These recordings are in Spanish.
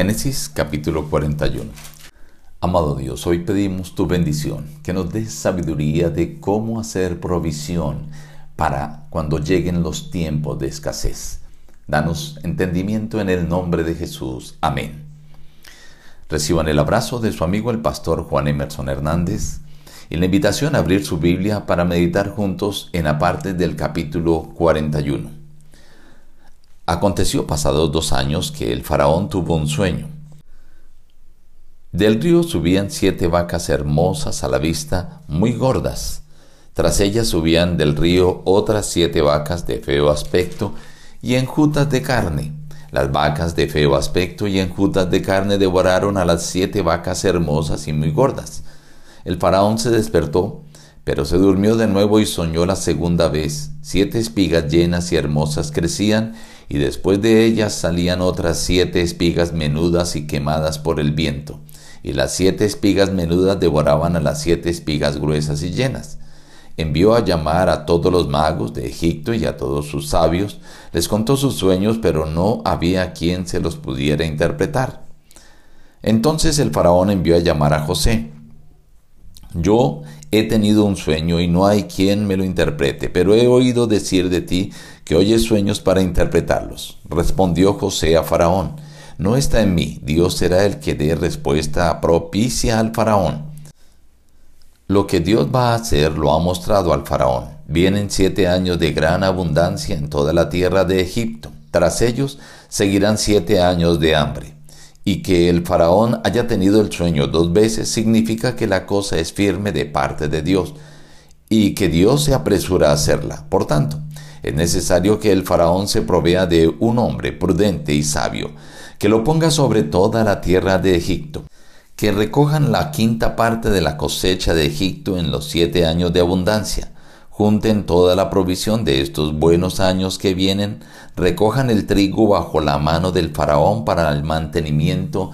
Génesis capítulo 41. Amado Dios, hoy pedimos tu bendición, que nos des sabiduría de cómo hacer provisión para cuando lleguen los tiempos de escasez. Danos entendimiento en el nombre de Jesús. Amén. Reciban el abrazo de su amigo el pastor Juan Emerson Hernández y la invitación a abrir su Biblia para meditar juntos en la parte del capítulo 41. Aconteció pasados dos años que el faraón tuvo un sueño. Del río subían siete vacas hermosas a la vista, muy gordas. Tras ellas subían del río otras siete vacas de feo aspecto y enjutas de carne. Las vacas de feo aspecto y enjutas de carne devoraron a las siete vacas hermosas y muy gordas. El faraón se despertó, pero se durmió de nuevo y soñó la segunda vez. Siete espigas llenas y hermosas crecían y después de ellas salían otras siete espigas menudas y quemadas por el viento, y las siete espigas menudas devoraban a las siete espigas gruesas y llenas. Envió a llamar a todos los magos de Egipto y a todos sus sabios, les contó sus sueños, pero no había quien se los pudiera interpretar. Entonces el faraón envió a llamar a José. Yo he tenido un sueño y no hay quien me lo interprete, pero he oído decir de ti que oyes sueños para interpretarlos. Respondió José a Faraón, no está en mí, Dios será el que dé respuesta propicia al Faraón. Lo que Dios va a hacer lo ha mostrado al Faraón. Vienen siete años de gran abundancia en toda la tierra de Egipto. Tras ellos seguirán siete años de hambre. Y que el faraón haya tenido el sueño dos veces significa que la cosa es firme de parte de Dios y que Dios se apresura a hacerla. Por tanto, es necesario que el faraón se provea de un hombre prudente y sabio, que lo ponga sobre toda la tierra de Egipto, que recojan la quinta parte de la cosecha de Egipto en los siete años de abundancia, junten toda la provisión de estos buenos años que vienen, recojan el trigo bajo la mano del faraón para el mantenimiento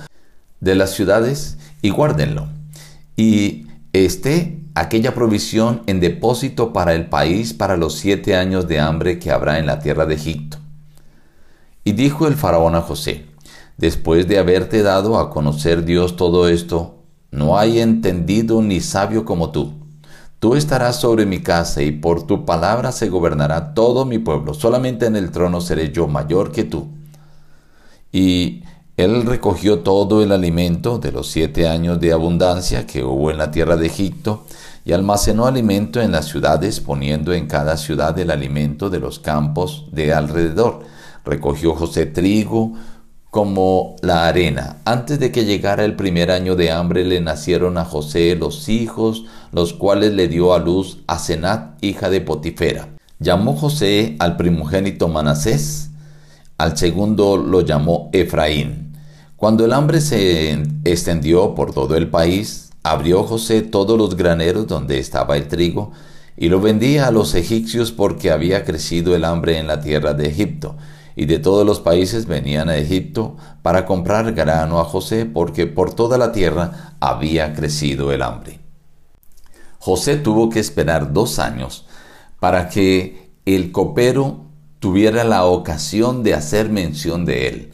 de las ciudades y guárdenlo. Y esté aquella provisión en depósito para el país para los siete años de hambre que habrá en la tierra de Egipto. Y dijo el faraón a José, después de haberte dado a conocer Dios todo esto, no hay entendido ni sabio como tú. Tú estarás sobre mi casa y por tu palabra se gobernará todo mi pueblo. Solamente en el trono seré yo mayor que tú. Y él recogió todo el alimento de los siete años de abundancia que hubo en la tierra de Egipto y almacenó alimento en las ciudades, poniendo en cada ciudad el alimento de los campos de alrededor. Recogió José trigo como la arena. Antes de que llegara el primer año de hambre le nacieron a José los hijos, los cuales le dio a luz a Senat, hija de Potifera. Llamó José al primogénito Manasés, al segundo lo llamó Efraín. Cuando el hambre se extendió por todo el país, Abrió José todos los graneros donde estaba el trigo y lo vendía a los egipcios porque había crecido el hambre en la tierra de Egipto. Y de todos los países venían a Egipto para comprar grano a José porque por toda la tierra había crecido el hambre. José tuvo que esperar dos años para que el copero tuviera la ocasión de hacer mención de él.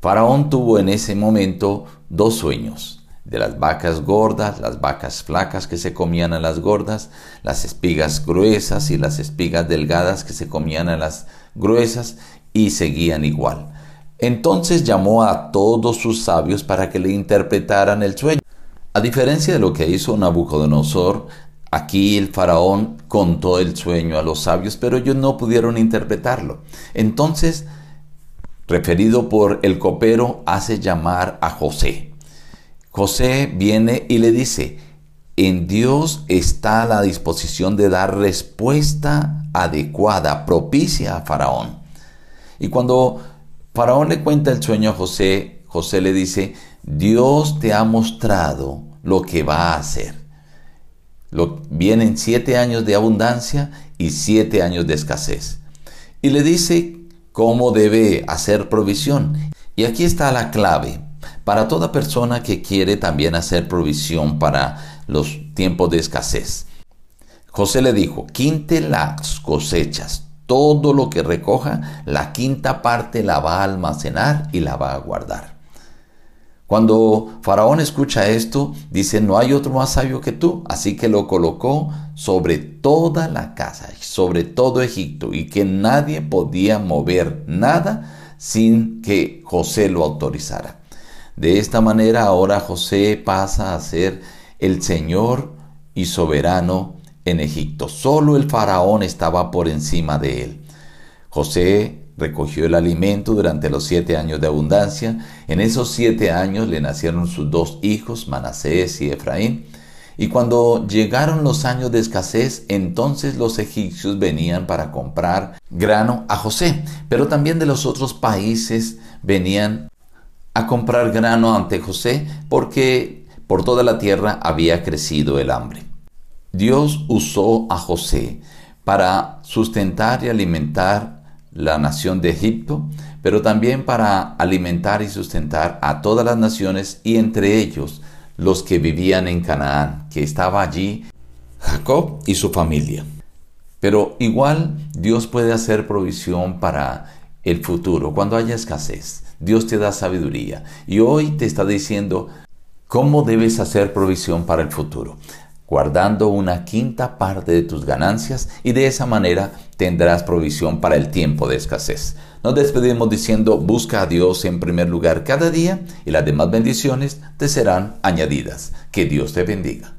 Faraón tuvo en ese momento dos sueños de las vacas gordas, las vacas flacas que se comían a las gordas, las espigas gruesas y las espigas delgadas que se comían a las gruesas y seguían igual. Entonces llamó a todos sus sabios para que le interpretaran el sueño. A diferencia de lo que hizo Nabucodonosor, aquí el faraón contó el sueño a los sabios, pero ellos no pudieron interpretarlo. Entonces, referido por el copero, hace llamar a José José viene y le dice, en Dios está la disposición de dar respuesta adecuada, propicia a Faraón. Y cuando Faraón le cuenta el sueño a José, José le dice, Dios te ha mostrado lo que va a hacer. Vienen siete años de abundancia y siete años de escasez. Y le dice cómo debe hacer provisión. Y aquí está la clave para toda persona que quiere también hacer provisión para los tiempos de escasez. José le dijo, quinte las cosechas, todo lo que recoja, la quinta parte la va a almacenar y la va a guardar. Cuando Faraón escucha esto, dice, no hay otro más sabio que tú, así que lo colocó sobre toda la casa, sobre todo Egipto, y que nadie podía mover nada sin que José lo autorizara. De esta manera ahora José pasa a ser el Señor y soberano en Egipto. Solo el faraón estaba por encima de él. José recogió el alimento durante los siete años de abundancia. En esos siete años le nacieron sus dos hijos, Manasés y Efraín. Y cuando llegaron los años de escasez, entonces los egipcios venían para comprar grano a José, pero también de los otros países venían a comprar grano ante José porque por toda la tierra había crecido el hambre. Dios usó a José para sustentar y alimentar la nación de Egipto, pero también para alimentar y sustentar a todas las naciones y entre ellos los que vivían en Canaán, que estaba allí Jacob y su familia. Pero igual Dios puede hacer provisión para el futuro, cuando haya escasez. Dios te da sabiduría y hoy te está diciendo cómo debes hacer provisión para el futuro guardando una quinta parte de tus ganancias y de esa manera tendrás provisión para el tiempo de escasez. Nos despedimos diciendo busca a Dios en primer lugar cada día y las demás bendiciones te serán añadidas. Que Dios te bendiga.